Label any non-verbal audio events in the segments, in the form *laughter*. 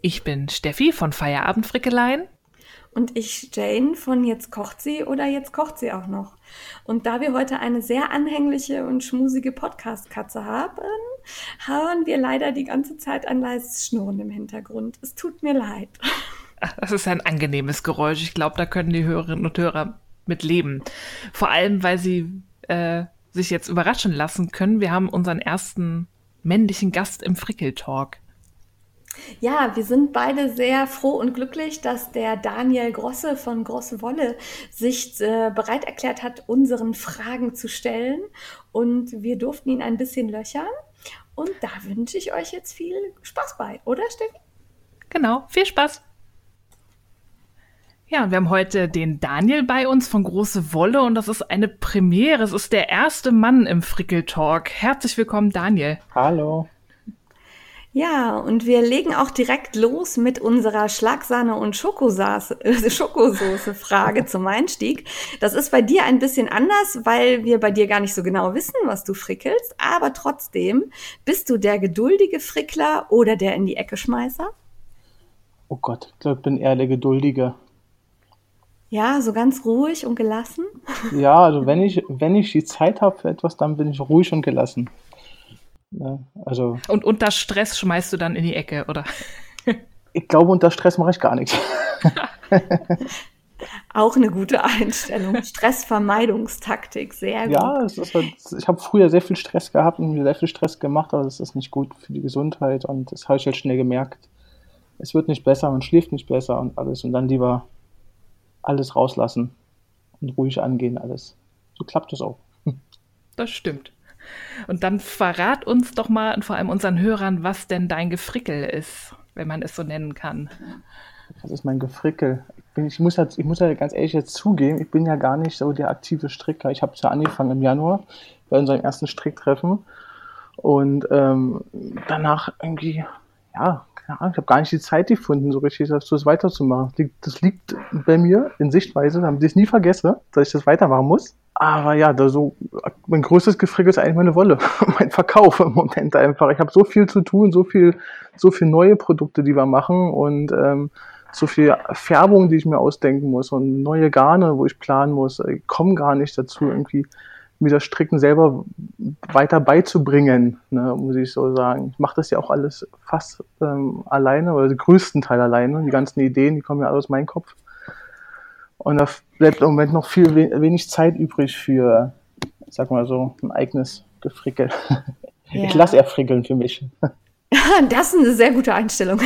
Ich bin Steffi von Feierabend Frickeleien. Und ich Jane von Jetzt kocht sie oder Jetzt kocht sie auch noch. Und da wir heute eine sehr anhängliche und schmusige Podcast-Katze haben, hören wir leider die ganze Zeit ein leises Schnurren im Hintergrund. Es tut mir leid. Das ist ein angenehmes Geräusch. Ich glaube, da können die Hörerinnen und Hörer mit leben. Vor allem, weil sie äh, sich jetzt überraschen lassen können. Wir haben unseren ersten männlichen Gast im Frickeltalk. Ja, wir sind beide sehr froh und glücklich, dass der Daniel Grosse von Grosse Wolle sich äh, bereit erklärt hat, unseren Fragen zu stellen. Und wir durften ihn ein bisschen löchern. Und da wünsche ich euch jetzt viel Spaß bei, oder Steffi? Genau, viel Spaß. Ja, wir haben heute den Daniel bei uns von Große Wolle und das ist eine Premiere. Es ist der erste Mann im Frickeltalk. Herzlich willkommen, Daniel. Hallo. Ja, und wir legen auch direkt los mit unserer Schlagsahne und *laughs* Schokosoße-Frage *laughs* zum Einstieg. Das ist bei dir ein bisschen anders, weil wir bei dir gar nicht so genau wissen, was du frickelst. Aber trotzdem, bist du der geduldige Frickler oder der in die Ecke Schmeißer? Oh Gott, ich glaube, ich bin eher der Geduldige. Ja, so ganz ruhig und gelassen? Ja, also wenn ich, wenn ich die Zeit habe für etwas, dann bin ich ruhig und gelassen. Ja, also. Und unter Stress schmeißt du dann in die Ecke, oder? ich glaube, unter Stress mache ich gar nichts. *laughs* Auch eine gute Einstellung. Stressvermeidungstaktik, sehr gut. Ja, es ist halt, ich habe früher sehr viel Stress gehabt und mir sehr viel Stress gemacht, aber das ist nicht gut für die Gesundheit und das habe ich halt schnell gemerkt. Es wird nicht besser, man schläft nicht besser und alles und dann lieber alles rauslassen und ruhig angehen, alles. So klappt es auch. Das stimmt. Und dann verrat uns doch mal und vor allem unseren Hörern, was denn dein Gefrickel ist, wenn man es so nennen kann. Was ist mein Gefrickel? Ich, bin, ich, muss halt, ich muss ja ganz ehrlich jetzt zugeben, ich bin ja gar nicht so der aktive Stricker. Ich habe es ja angefangen im Januar bei unserem ersten Stricktreffen. Und ähm, danach irgendwie, ja, keine Ahnung, ich habe gar nicht die Zeit gefunden, so richtig das weiterzumachen. Das liegt bei mir in Sichtweise, damit ich es nie vergesse, dass ich das weitermachen muss. Aber ja, da so, mein größtes Gefrickel ist eigentlich meine Wolle, *laughs* mein Verkauf im Moment einfach. Ich habe so viel zu tun, so viel, so viel neue Produkte, die wir machen und ähm, so viel Färbung, die ich mir ausdenken muss und neue Garne, wo ich planen muss. Ich komme gar nicht dazu, irgendwie mir das Stricken selber weiter beizubringen, ne, muss ich so sagen. Ich mache das ja auch alles fast ähm, alleine oder den größten Teil alleine. Die ganzen Ideen, die kommen ja alle aus meinem Kopf. Und da bleibt im Moment noch viel wenig Zeit übrig für, sag mal so, ein eigenes Gefrickel. *laughs* Ja. Ich lasse eher frickeln für mich. *laughs* Das ist eine sehr gute Einstellung.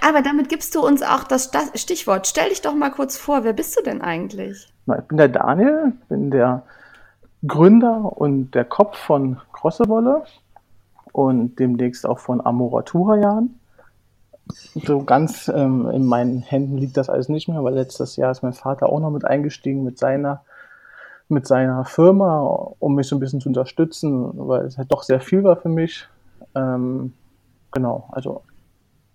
Aber damit gibst du uns auch das Stichwort. Stell dich doch mal kurz vor, wer bist du denn eigentlich? Ich bin der Daniel, bin der Gründer und der Kopf von Crossewolle und demnächst auch von Amoratura Jahren so ganz ähm, in meinen Händen liegt das alles nicht mehr, weil letztes Jahr ist mein Vater auch noch mit eingestiegen mit seiner, mit seiner Firma, um mich so ein bisschen zu unterstützen, weil es halt doch sehr viel war für mich. Ähm, genau, also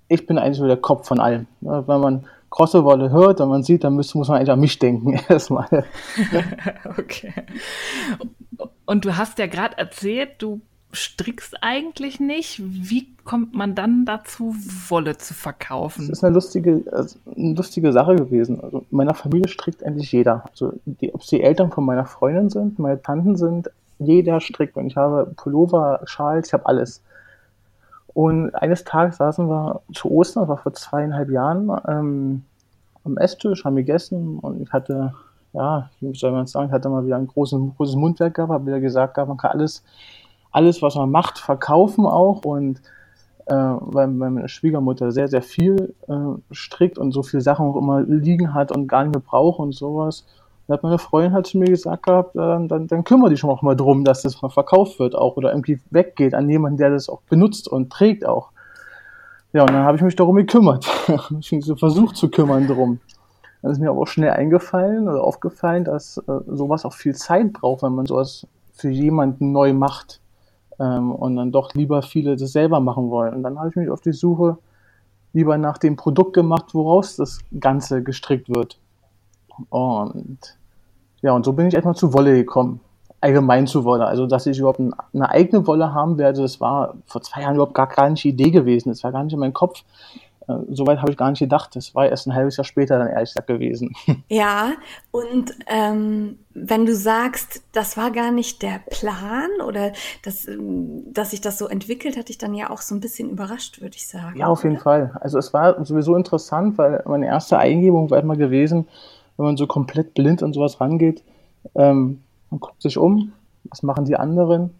ich bin eigentlich so der Kopf von allem. Wenn man Crossover hört und man sieht, dann muss, muss man eigentlich an mich denken *laughs* erstmal. *laughs* okay. Und du hast ja gerade erzählt, du strickst eigentlich nicht. Wie kommt man dann dazu, Wolle zu verkaufen? Das ist eine lustige, also eine lustige Sache gewesen. Also in meiner Familie strickt eigentlich jeder. Also die, ob es die Eltern von meiner Freundin sind, meine Tanten sind, jeder strickt. Und ich habe Pullover, Schals, ich habe alles. Und eines Tages saßen wir zu Ostern, das war vor zweieinhalb Jahren, ähm, am Esstisch, haben gegessen und ich hatte, ja, wie soll man sagen, ich hatte mal wieder ein großes, großes Mundwerk gehabt, habe wieder gesagt man kann alles alles, was man macht, verkaufen auch und äh, weil, meine Schwiegermutter sehr, sehr viel äh, strickt und so viele Sachen auch immer liegen hat und gar nicht mehr braucht und sowas. Da hat meine Freundin halt zu mir gesagt gehabt, äh, dann, dann kümmere dich schon auch mal drum, dass das mal verkauft wird auch oder irgendwie weggeht an jemanden, der das auch benutzt und trägt auch. Ja, und dann habe ich mich darum gekümmert. *laughs* ich bin so versucht zu kümmern drum. Dann ist mir aber auch schnell eingefallen oder aufgefallen, dass äh, sowas auch viel Zeit braucht, wenn man sowas für jemanden neu macht ähm, und dann doch lieber viele das selber machen wollen. Und dann habe ich mich auf die Suche lieber nach dem Produkt gemacht, woraus das Ganze gestrickt wird. Und ja, und so bin ich erstmal zu Wolle gekommen. Allgemein zu Wolle. Also, dass ich überhaupt eine eigene Wolle haben werde, das war vor zwei Jahren überhaupt gar keine Idee gewesen. Das war gar nicht in meinem Kopf. Äh, Soweit habe ich gar nicht gedacht. Das war erst ein halbes Jahr später dann ehrlich gesagt gewesen. *laughs* Ja, und ähm, wenn du sagst, das war gar nicht der Plan oder dass, ähm, dass sich das so entwickelt, hat dich dann ja auch so ein bisschen überrascht, würde ich sagen. Ja, auf jeden Fall. Also es war sowieso interessant, weil meine erste Eingebung war immer gewesen, wenn man so komplett blind an sowas rangeht, ähm, man guckt sich um, was machen die anderen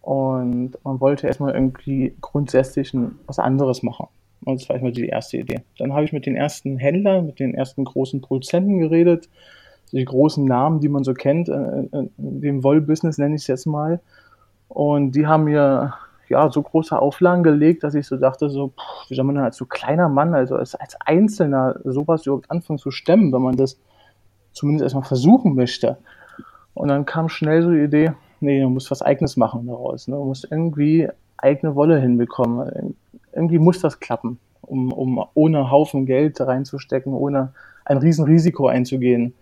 und man wollte erstmal irgendwie grundsätzlich was anderes machen. Und das war erstmal die erste Idee. Dann habe ich mit den ersten Händlern, mit den ersten großen Produzenten geredet, die großen Namen, die man so kennt, äh, äh, dem Wollbusiness nenne ich es jetzt mal. Und die haben mir ja so große Auflagen gelegt, dass ich so dachte, so, pff, wie soll man denn als so kleiner Mann, also als, als Einzelner sowas überhaupt anfangen zu stemmen, wenn man das zumindest erstmal versuchen möchte. Und dann kam schnell so die Idee, nee, du musst was Eigenes machen daraus. Ne? Du musst irgendwie eigene Wolle hinbekommen irgendwie muss das klappen, um, um ohne Haufen Geld reinzustecken, ohne ein Riesenrisiko einzugehen.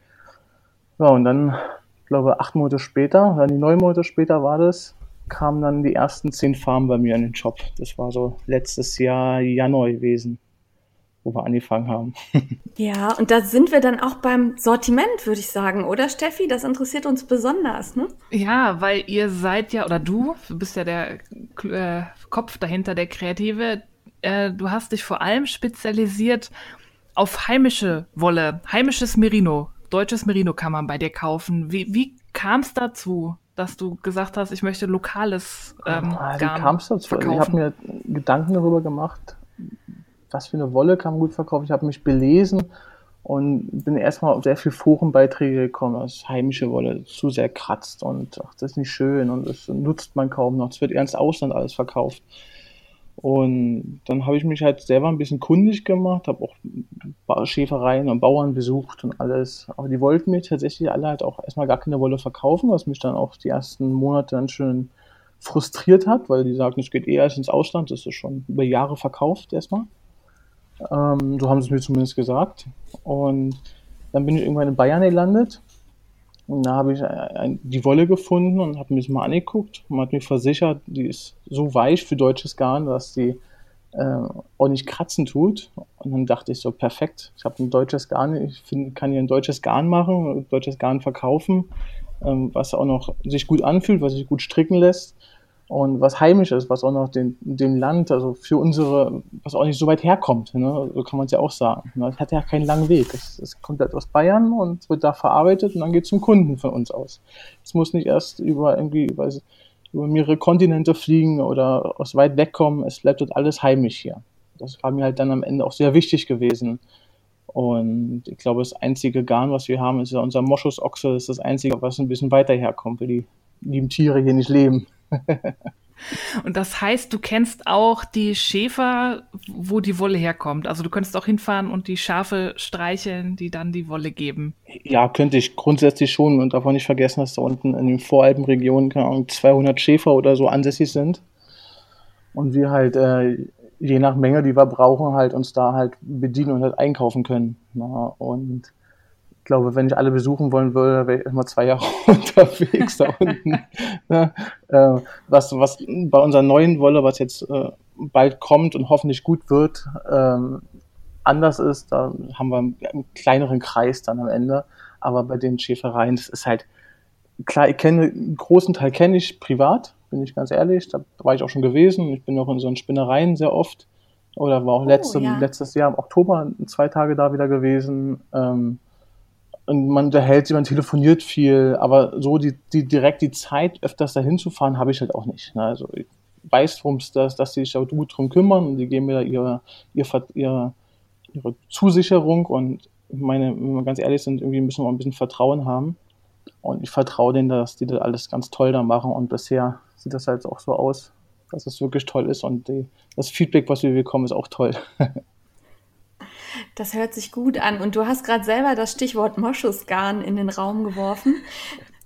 Ja, und dann, ich glaube, acht Monate später, dann die neun Monate später war das, kamen dann die ersten zehn Farmen bei mir in den Job. Das war so letztes Jahr Januar gewesen, wo wir angefangen haben. *laughs* Ja, und da sind wir dann auch beim Sortiment, würde ich sagen, oder Steffi? Das interessiert uns besonders, ne? Ja, weil ihr seid ja, oder du, du bist ja der äh, Kopf dahinter, der Kreative. Äh, du hast dich vor allem spezialisiert auf heimische Wolle, heimisches Merino. Deutsches Merino kann man bei dir kaufen. Wie, wie kam es dazu, dass du gesagt hast, ich möchte lokales ähm, Ah, Wie Garn kam es dazu? Also Ich habe verkaufen? mir Gedanken darüber gemacht, was für eine Wolle kann man gut verkaufen. Ich habe mich belesen und bin erstmal auf sehr viele Forenbeiträge gekommen, dass heimische Wolle zu sehr kratzt und ach, das ist nicht schön und das nutzt man kaum noch. Es wird eher ins Ausland alles verkauft. Und dann habe ich mich halt selber ein bisschen kundig gemacht, habe auch Schäfereien und Bauern besucht und alles. Aber die wollten mir tatsächlich alle halt auch erstmal gar keine Wolle verkaufen, was mich dann auch die ersten Monate dann schön frustriert hat, weil die sagten, es geht eher ins Ausland, das ist schon über Jahre verkauft erstmal. Ähm, so haben sie es mir zumindest gesagt. Und dann bin ich irgendwann in Bayern gelandet. Und da habe ich ein, die Wolle gefunden und habe mir das mal angeguckt. und hat mir versichert, die ist so weich für deutsches Garn, dass die äh, auch nicht kratzen tut. Und dann dachte ich so, perfekt, ich habe ein deutsches Garn, ich find, kann hier ein deutsches Garn machen, deutsches Garn verkaufen, ähm, was auch noch sich gut anfühlt, was sich gut stricken lässt und was heimisch ist, was auch noch den, dem Land, also für unsere, was auch nicht so weit herkommt, ne? so kann man es ja auch sagen. Ne? Es hat ja keinen langen Weg. Es, es kommt halt aus Bayern und wird da verarbeitet und dann geht es zum Kunden von uns aus. Es muss nicht erst über irgendwie über, über mehrere Kontinente fliegen oder aus weit weg kommen. Es bleibt dort alles heimisch hier. Das war mir halt dann am Ende auch sehr wichtig gewesen. Und ich glaube, das einzige Garn, was wir haben, ist ja unser Moschusochse. Das ist das einzige, was ein bisschen weiter herkommt, weil die lieben Tiere hier nicht leben. *laughs* Und das heißt, du kennst auch die Schäfer, wo die Wolle herkommt. Also du könntest auch hinfahren und die Schafe streicheln, die dann die Wolle geben. Ja, könnte ich grundsätzlich schon und auch nicht vergessen, dass da unten in den Voralpenregionen keine Ahnung, 200 Schäfer oder so ansässig sind. Und wir halt, äh, je nach Menge, die wir brauchen, halt uns da halt bedienen und halt einkaufen können. Na, und ich glaube, wenn ich alle besuchen wollen würde, wäre ich immer zwei Jahre *laughs* unterwegs da unten. *laughs* Ne? Äh, was, was bei unserer neuen Wolle, was jetzt äh, bald kommt und hoffentlich gut wird, ähm, anders ist, da haben wir einen kleineren Kreis dann am Ende. Aber bei den Schäfereien, das ist halt, klar, ich kenne, einen großen Teil kenne ich privat, bin ich ganz ehrlich. Da war ich auch schon gewesen. Ich bin auch in so Spinnereien sehr oft. Oder war auch letzte, ja. letztes Jahr im Oktober zwei Tage da wieder gewesen. Ähm, und man unterhält sich, man telefoniert viel, aber so die, die direkt die Zeit, öfters dahin zu fahren, habe ich halt auch nicht. Ne? Also ich weiß, worum es das, dass sie sich da gut drum kümmern und die geben mir da ihre, ihr, Ver- ihre, ihre Zusicherung und meine, wenn wir ganz ehrlich sind, irgendwie müssen wir auch ein bisschen Vertrauen haben. Und ich vertraue denen, dass die das alles ganz toll da machen und bisher sieht das halt auch so aus, dass es wirklich toll ist und die, das Feedback, was wir bekommen, ist auch toll. *laughs* Das hört sich gut an. Und du hast gerade selber das Stichwort Moschusgarn in den Raum geworfen.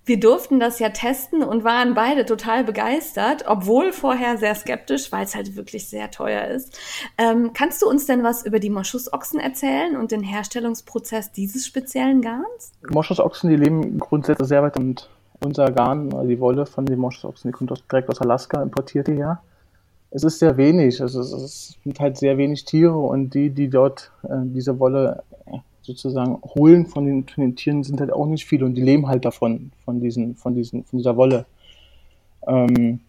Wir durften das ja testen und waren beide total begeistert, obwohl vorher sehr skeptisch, weil es halt wirklich sehr teuer ist. Ähm, kannst du uns denn was über die Moschusochsen erzählen und den Herstellungsprozess dieses speziellen Garns? Moschusochsen, die leben grundsätzlich sehr weit und unser Garn, also die Wolle von den Moschusochsen, die kommt direkt aus Alaska, importiert die her es ist sehr wenig. Also es sind halt sehr wenig Tiere und die, die dort äh, diese Wolle äh, sozusagen holen von den, von den Tieren, sind halt auch nicht viele und die leben halt davon, von diesen, von diesen, von dieser Wolle. Ähm,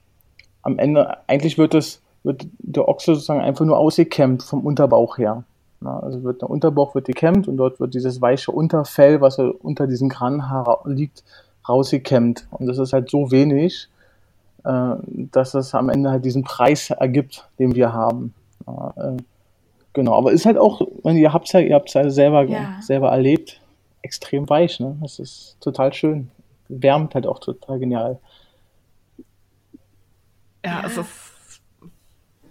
am Ende, eigentlich wird es, wird der Ochse sozusagen einfach nur ausgekämmt vom Unterbauch her. Na, also wird der Unterbauch wird gekämmt und dort wird dieses weiche Unterfell, was unter diesem Kranhaar liegt, rausgekämmt. Und das ist halt so wenig, äh, dass es am Ende halt diesen Preis ergibt, den wir haben. Äh, genau, aber ist halt auch, ihr habt es ja, ihr habt es ja selber, ja. selber erlebt, extrem weich, ne? Das ist total schön. Wärmt halt auch total genial. Ja, es ist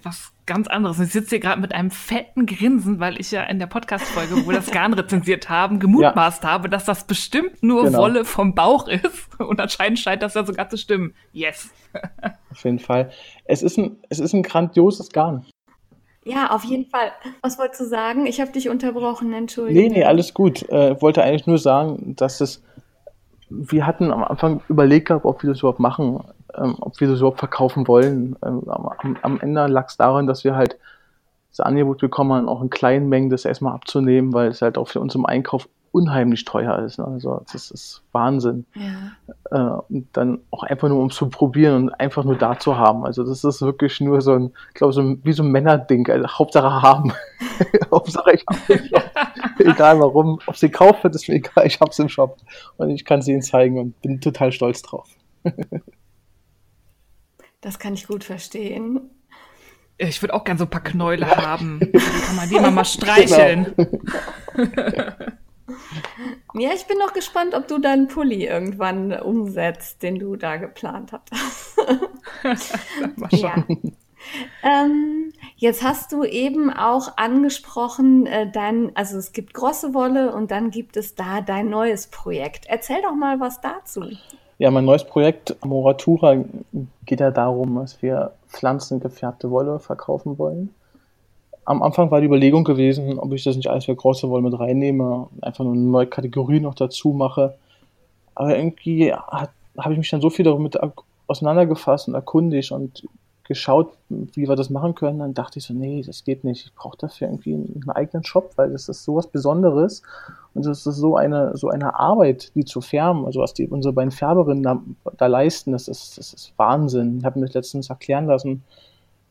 was ganz anderes. Ich sitze hier gerade mit einem fetten Grinsen, weil ich ja in der Podcast-Folge, wo wir das Garn rezensiert haben, *laughs* gemutmaßt ja. habe, dass das bestimmt nur genau. Wolle vom Bauch ist. Und anscheinend scheint das ja sogar zu stimmen. Yes. *laughs* Auf jeden Fall. Es ist ein, es ist ein grandioses Garn. Ja, auf jeden Fall. Was wolltest du sagen? Ich habe dich unterbrochen, entschuldige. Nee, nee, alles gut. Äh, wollte eigentlich nur sagen, dass es, wir hatten am Anfang überlegt gehabt, ob wir das überhaupt machen ähm, ob wir das überhaupt verkaufen wollen. Ähm, am, am, Ende lag es daran, dass wir halt das Angebot bekommen haben, auch in kleinen Mengen das erstmal abzunehmen, weil es halt auch für uns im Einkauf unheimlich teuer ist. Ne? Also das ist Wahnsinn. Ja. Äh, und dann auch einfach nur um zu probieren und einfach nur da zu haben. Also das ist wirklich nur so ein, ich glaube, so ein, wie so ein Männerding. Also Hauptsache haben. *laughs* Hauptsache ich habe den Shop. egal warum. Ob sie kauft wird, ist mir egal. Ich habe es im Shop. Und ich kann sie ihnen zeigen und bin total stolz drauf. *laughs* Das kann ich gut verstehen. Ich würde auch gern so ein paar Knäule haben. Dann kann man die immer mal *laughs* streicheln. Genau. *laughs* ja, ich bin noch gespannt, ob du deinen Pulli irgendwann umsetzt, den du da geplant hattest. *laughs* ja. Ähm, jetzt hast du eben auch angesprochen, äh, dein, also es gibt große Wolle und dann gibt es da dein neues Projekt. Erzähl doch mal was dazu. Ja, mein neues Projekt Moratura geht ja darum, dass wir pflanzengefärbte Wolle verkaufen wollen. Am Anfang war die Überlegung gewesen, ob ich das nicht alles für große Wolle mit reinnehme, einfach nur eine neue Kategorie noch dazu mache. Aber irgendwie habe ich mich dann so viel damit auseinandergefasst und erkundigt und geschaut, wie wir das machen können. Dann dachte ich so, nee, das geht nicht. Ich brauche dafür irgendwie einen eigenen Shop, weil das ist sowas Besonderes und das ist so eine, so eine Arbeit, die zu färben, also was die unsere beiden Färberinnen da, da leisten, das ist, das ist Wahnsinn. Ich habe mir das letztens erklären lassen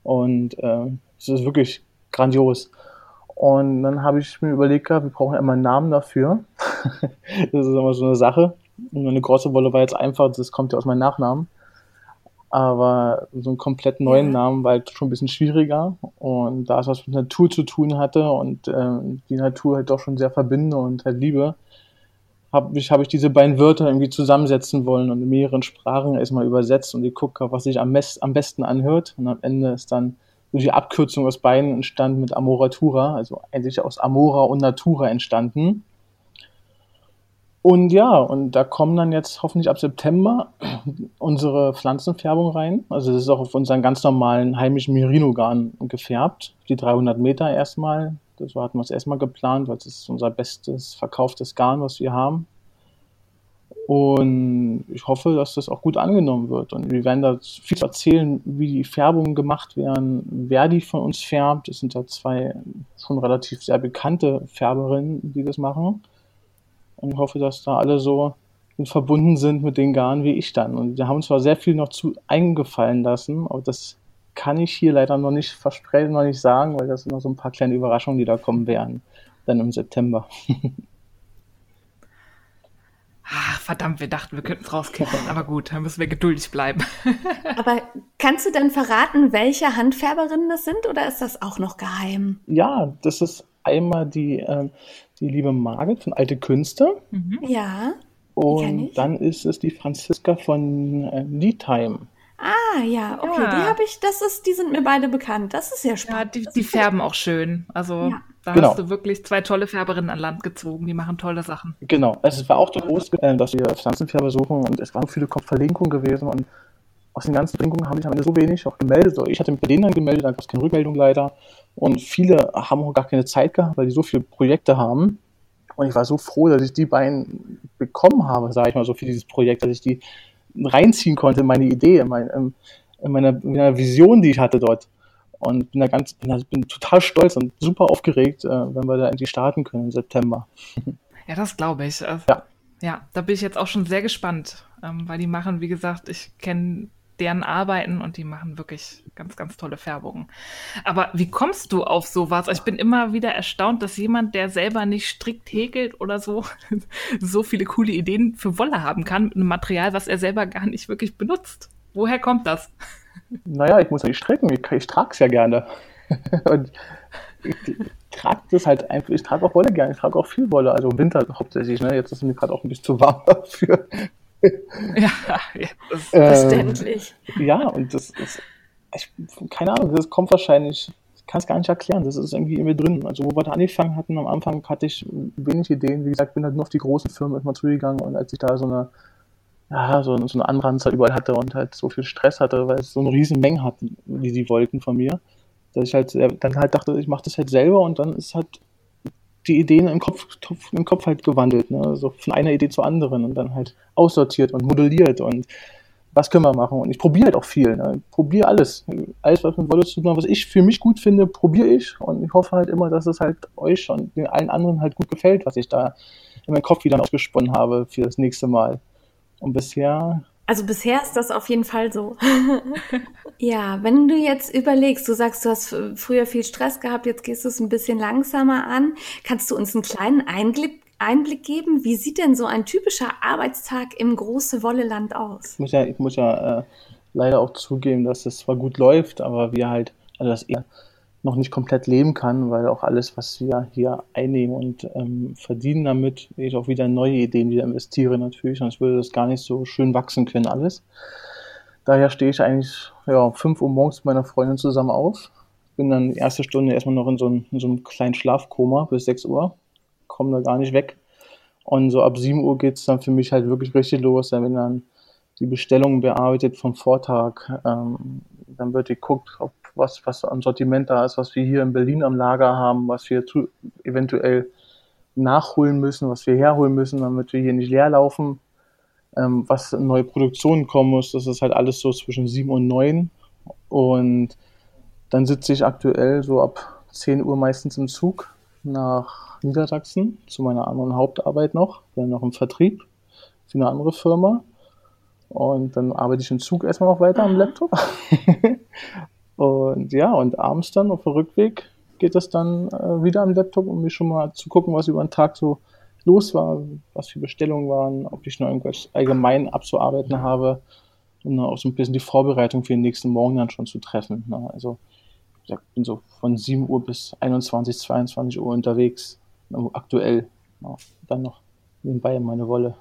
und äh, ist wirklich grandios. Und dann habe ich mir überlegt, wir brauchen immer einen Namen dafür. *laughs* das ist immer so eine Sache. Und eine große Wolle war jetzt einfach, das kommt ja aus meinem Nachnamen. Aber so einen komplett neuen ja. Namen war halt schon ein bisschen schwieriger. Und da es was mit Natur zu tun hatte und äh, die Natur halt doch schon sehr verbinde und halt liebe, habe ich, hab ich diese beiden Wörter irgendwie zusammensetzen wollen und in mehreren Sprachen erstmal übersetzt und geguckt, was sich am, am besten anhört. Und am Ende ist dann so die Abkürzung aus beiden entstanden mit Amoratura, also eigentlich aus Amora und Natura entstanden. Und ja, und da kommen dann jetzt hoffentlich ab September *clears throat* unsere Pflanzenfärbung rein. Also das ist auch auf unseren ganz normalen heimischen Merino-Garn gefärbt. Die 300 Meter erstmal. Das hatten wir uns erstmal geplant, weil es ist unser bestes verkauftes Garn, was wir haben. Und ich hoffe, dass das auch gut angenommen wird. Und wir werden da viel erzählen, wie die Färbungen gemacht werden, wer die von uns färbt. Es sind da zwei schon relativ sehr bekannte Färberinnen, die das machen und hoffe, dass da alle so verbunden sind mit den Garn wie ich dann. Und wir haben zwar sehr viel noch zu eingefallen lassen, aber das kann ich hier leider noch nicht versprechen, noch nicht sagen, weil das sind noch so ein paar kleine Überraschungen, die da kommen werden, dann im September. Ach, *laughs* verdammt, wir dachten, wir könnten es rauskippen. Aber gut, dann müssen wir geduldig bleiben. *laughs* Aber kannst du denn verraten, welche Handfärberinnen das sind oder ist das auch noch geheim? Ja, das ist einmal die äh, die liebe Margit von Alte Künste. Mhm. Ja. Und dann ist es die Franziska von äh, Lead Time. Ah, ja, okay, Ja. die habe ich, das ist, die sind mir beide bekannt. Das ist sehr Ja, spannend. die, Das die sehr färben auch schön. Also Ja. da Genau. hast du wirklich zwei tolle Färberinnen an Land gezogen. Die machen tolle Sachen. Genau, also es war auch der groß, äh, dass wir Pflanzenfärber suchen und es waren so viele Verlinkungen gewesen und aus den ganzen Verlinkungen habe ich am Ende so wenig auch gemeldet. Ich hatte mich bei denen dann gemeldet, dann gab es keine Rückmeldung leider. Und viele haben auch gar keine Zeit gehabt, weil die so viele Projekte haben. Und ich war so froh, dass ich die beiden bekommen habe, sage ich mal so, für dieses Projekt, dass ich die reinziehen konnte in meine Idee, in, mein, in, in, meiner, in meiner Vision, die ich hatte dort. Und bin da ganz, bin, da, bin total stolz und super aufgeregt, äh, wenn wir da endlich starten können im September. Ja, das glaube ich. Ja. ja, da bin ich jetzt auch schon sehr gespannt, ähm, weil die machen, wie gesagt, ich kenne deren Arbeiten und die machen wirklich ganz, ganz tolle Färbungen. Aber wie kommst du auf sowas? Ich bin immer wieder erstaunt, dass jemand, der selber nicht strikt häkelt oder so, *laughs* so viele coole Ideen für Wolle haben kann mit einem Material, was er selber gar nicht wirklich benutzt. Woher kommt das? Naja, ich muss ja nicht stricken, ich, ich trage es ja gerne. *laughs* und ich trage das halt einfach, ich trage auch Wolle gerne, ich trage auch viel Wolle, also im Winter hauptsächlich, ne? Jetzt ist mir gerade auch ein bisschen zu warm *laughs* dafür. Ja, ja Ähm, verständlich. ja, und das ist, ich, keine Ahnung, das kommt wahrscheinlich, ich kann es gar nicht erklären, das ist irgendwie in mir drin. Also, wo wir da angefangen hatten, am Anfang hatte ich wenig Ideen, wie gesagt, bin halt nur auf die großen Firmen erstmal zugegangen und als ich da so eine, ja, so, so eine Anranzer überall hatte und halt so viel Stress hatte, weil es so eine riesen Menge hatten, die sie wollten von mir, dass ich halt dann halt dachte, ich mache das halt selber und dann ist halt die Ideen im Kopf, im Kopf halt gewandelt, ne? so von einer Idee zur anderen und dann halt aussortiert und modelliert und was können wir machen? Und ich probiere halt auch viel. Ne? Probiere alles. Alles, was mit Wolle zu tun was ich für mich gut finde, probiere ich. Und ich hoffe halt immer, dass es halt euch und den allen anderen halt gut gefällt, was ich da in meinem Kopf wieder ausgesponnen habe für das nächste Mal. Und bisher, Also bisher ist das auf jeden Fall so. *laughs* ja, wenn du jetzt überlegst, du sagst, du hast früher viel Stress gehabt, jetzt gehst du es ein bisschen langsamer an. Kannst du uns einen kleinen Einblick, Einblick geben? Wie sieht denn so ein typischer Arbeitstag im große Wolleland aus? ich muss ja, ich muss ja äh, leider auch zugeben, dass es zwar gut läuft, aber wir halt, also dass er noch nicht komplett leben kann, weil auch alles, was wir hier einnehmen und ähm, verdienen damit, ich auch wieder neue Ideen wieder investiere natürlich, sonst würde das gar nicht so schön wachsen können alles. Daher stehe ich eigentlich ja, um 5 Uhr morgens mit meiner Freundin zusammen auf, bin dann die erste Stunde erstmal noch in so, einem, in so einem kleinen Schlafkoma bis 6 Uhr, komme da gar nicht weg. Und so ab 7 Uhr geht's dann für mich halt wirklich richtig los, da bin dann die Bestellungen bearbeitet vom Vortag. Ähm, dann wird geguckt, ob was, was an Sortiment da ist, was wir hier in Berlin am Lager haben, was wir zu, eventuell nachholen müssen, was wir herholen müssen, damit wir hier nicht leer laufen. Ähm, was in neue Produktionen kommen muss, das ist halt alles so zwischen 7 und 9. Und dann sitze ich aktuell so ab 10 Uhr meistens im Zug nach Niedersachsen zu meiner anderen Hauptarbeit noch, bin noch im Vertrieb für eine andere Firma. Und dann arbeite ich im Zug erstmal noch weiter am Aha. Laptop. *laughs* und ja, und abends dann auf dem Rückweg geht es dann äh, wieder am Laptop, um mir schon mal zu gucken, was über den Tag so los war, was für Bestellungen waren, ob ich noch irgendwas allgemein abzuarbeiten habe, um dann auch so ein bisschen die Vorbereitung für den nächsten Morgen dann schon zu treffen. Ne? Also ich bin so von 7 Uhr bis 21, 22 Uhr unterwegs, also aktuell. Ja, dann noch nebenbei meine Wolle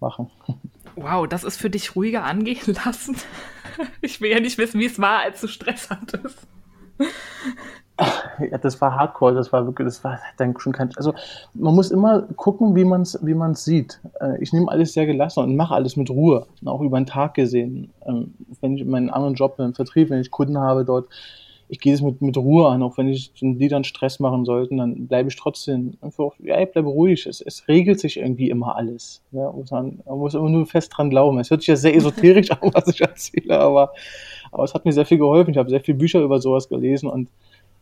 machen. *laughs* Wow, das ist für dich ruhiger angehen *laughs* lassen. Ich will ja nicht wissen, wie es war, als du Stress hattest. Ja, das war Hardcore, das war wirklich, das war dann schon kein, also man muss immer gucken, wie man es wie man's sieht. Äh, Ich nehme alles sehr gelassen und mache alles mit Ruhe, auch über den Tag gesehen. Ähm, Wenn ich in meinen anderen Job im Vertrieb, wenn ich Kunden habe dort, ich gehe es mit, mit Ruhe an, auch wenn ich wenn die dann Stress machen sollten, dann bleibe ich trotzdem einfach, ja, ich bleibe ruhig, es, es regelt sich irgendwie immer alles. Ja, muss man, man muss immer nur fest dran glauben. Es hört sich ja sehr esoterisch *laughs* an, was ich erzähle, aber, aber es hat mir sehr viel geholfen. Ich habe sehr viele Bücher über sowas gelesen und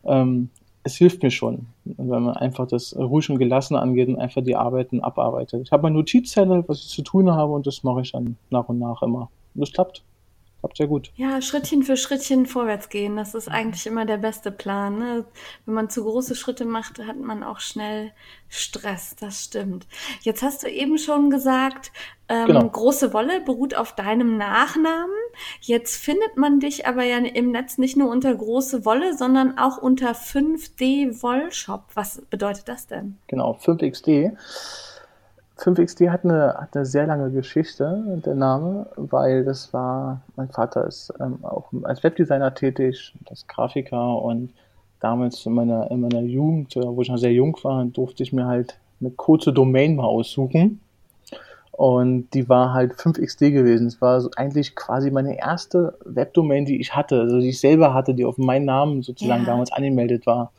ähm, es hilft mir schon, wenn man einfach das ruhig und gelassen angeht und einfach die Arbeiten abarbeitet. Ich habe meine Notizzettel, was ich zu tun habe und das mache ich dann nach und nach immer. Und das klappt. Klappt sehr gut. Ja, Schrittchen für Schrittchen vorwärts gehen, das ist eigentlich immer der beste Plan. Ne? Wenn man zu große Schritte macht, hat man auch schnell Stress, das stimmt. Jetzt hast du eben schon gesagt, ähm, Genau. große Wolle beruht auf deinem Nachnamen. Jetzt findet man dich aber ja im Netz nicht nur unter große Wolle, sondern auch unter 5D Wollshop. Was bedeutet das denn? Genau, 5XD. 5XD hat eine, hat eine sehr lange Geschichte, der Name, weil das war, mein Vater ist ähm, auch als Webdesigner tätig, als Grafiker und damals in meiner, in meiner Jugend, wo ich noch sehr jung war, durfte ich mir halt eine kurze Domain mal aussuchen. Und die war halt 5XD gewesen. Es war so eigentlich quasi meine erste Webdomain, die ich hatte, also die ich selber hatte, die auf meinen Namen sozusagen ja. damals angemeldet war.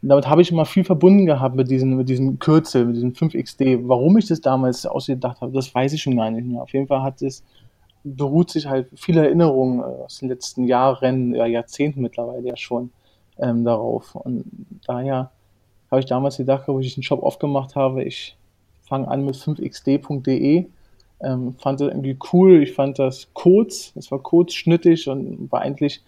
Und damit habe ich immer viel verbunden gehabt mit diesem, mit diesem Kürzel, mit diesem 5XD. Warum ich das damals ausgedacht habe, das weiß ich schon gar nicht mehr. Auf jeden Fall hat es, beruht sich halt viele Erinnerungen aus den letzten Jahren, ja, Jahrzehnten mittlerweile ja schon ähm, darauf. Und daher habe ich damals gedacht, wo ich den Shop aufgemacht habe, ich fange an mit 5xd.de. Ähm, fand das irgendwie cool, ich fand das kurz, es war kurz, schnittig und war eigentlich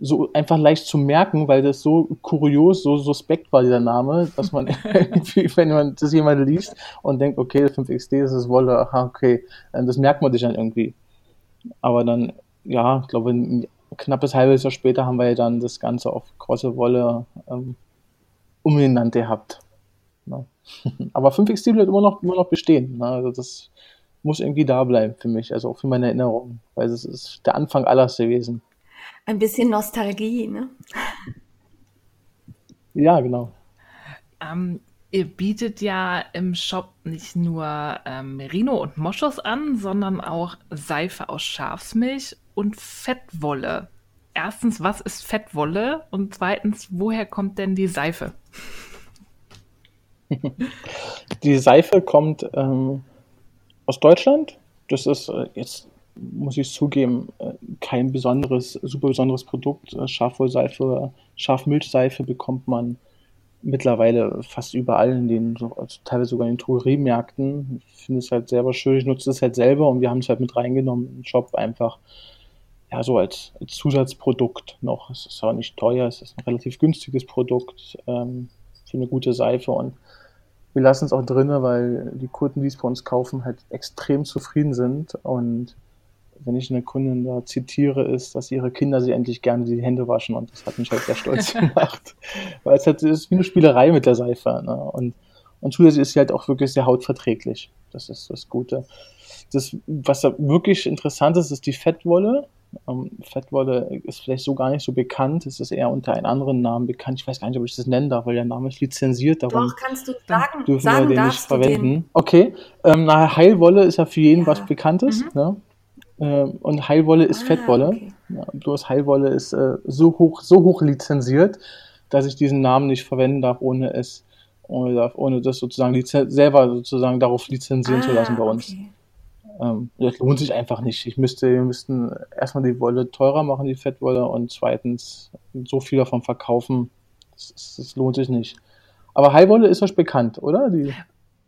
so einfach leicht zu merken, weil das so kurios, so suspekt war dieser Name, dass man *laughs* irgendwie, wenn man das jemand liest und denkt, okay, 5XD, das ist Wolle, aha, okay, ähm, das merkt man sich dann irgendwie. Aber dann, ja, ich glaube, ein knappes halbes Jahr später haben wir ja dann das Ganze auf große Wolle ähm, umgenannt gehabt. Ja. *laughs* Aber 5XD bleibt immer noch, immer noch bestehen. Ne? Also das muss irgendwie da bleiben für mich, also auch für meine Erinnerung, weil es ist der Anfang alles gewesen. Ein bisschen Nostalgie, ne? Ja, genau. Ähm, ihr bietet ja im Shop nicht nur ähm, Merino und Moschus an, sondern auch Seife aus Schafsmilch und Fettwolle. Erstens, was ist Fettwolle? Und zweitens, woher kommt denn die Seife? *laughs* Die Seife kommt ähm, aus Deutschland. Das ist äh, jetzt, muss ich zugeben, äh, kein besonderes, super besonderes Produkt. Äh, Schafwollseife, Schafmilchseife bekommt man mittlerweile fast überall in den, also teilweise sogar in den Drogeriemärkten. Ich finde es halt selber schön. Ich nutze es halt selber und wir haben es halt mit reingenommen im Shop einfach. Ja, so als, als Zusatzprodukt noch. Es ist auch nicht teuer, es ist ein relativ günstiges Produkt ähm, für eine gute Seife und wir lassen es auch drinnen, weil die Kunden, die es bei uns kaufen, halt extrem zufrieden sind. Und wenn ich eine Kundin da zitiere, ist, dass ihre Kinder sie endlich gerne die Hände waschen. Und das hat mich halt sehr stolz *laughs* gemacht. weil es halt ist wie eine Spielerei mit der Seife. Ne? Und, und zusätzlich ist sie halt auch wirklich sehr hautverträglich. Das ist das Gute. Das, was da wirklich interessant ist, ist die Fettwolle. Ähm, Fettwolle ist vielleicht so gar nicht so bekannt. Es ist eher unter einem anderen Namen bekannt. Ich weiß gar nicht, ob ich das nennen darf, weil der Name ist lizenziert. Darum Doch, kannst du sagen, dürfen sagen, wir den nicht verwenden. Den? Okay. Ähm, na, Heilwolle ist ja für jeden ja. was Bekanntes. Mhm. Ne? Ähm, und Heilwolle ist ah, Fettwolle. Okay. Ja, bloß Heilwolle ist äh, so hoch, so hoch lizenziert, dass ich diesen Namen nicht verwenden darf, ohne es, ohne, ohne das sozusagen selber sozusagen darauf lizenzieren ah, zu lassen bei uns. Okay. Ähm, das lohnt sich einfach nicht. Ich müsste, wir müssten erstmal die Wolle teurer machen, die Fettwolle, und zweitens so viel davon verkaufen. Das, das lohnt sich nicht. Aber Heilwolle ist euch bekannt, oder? Die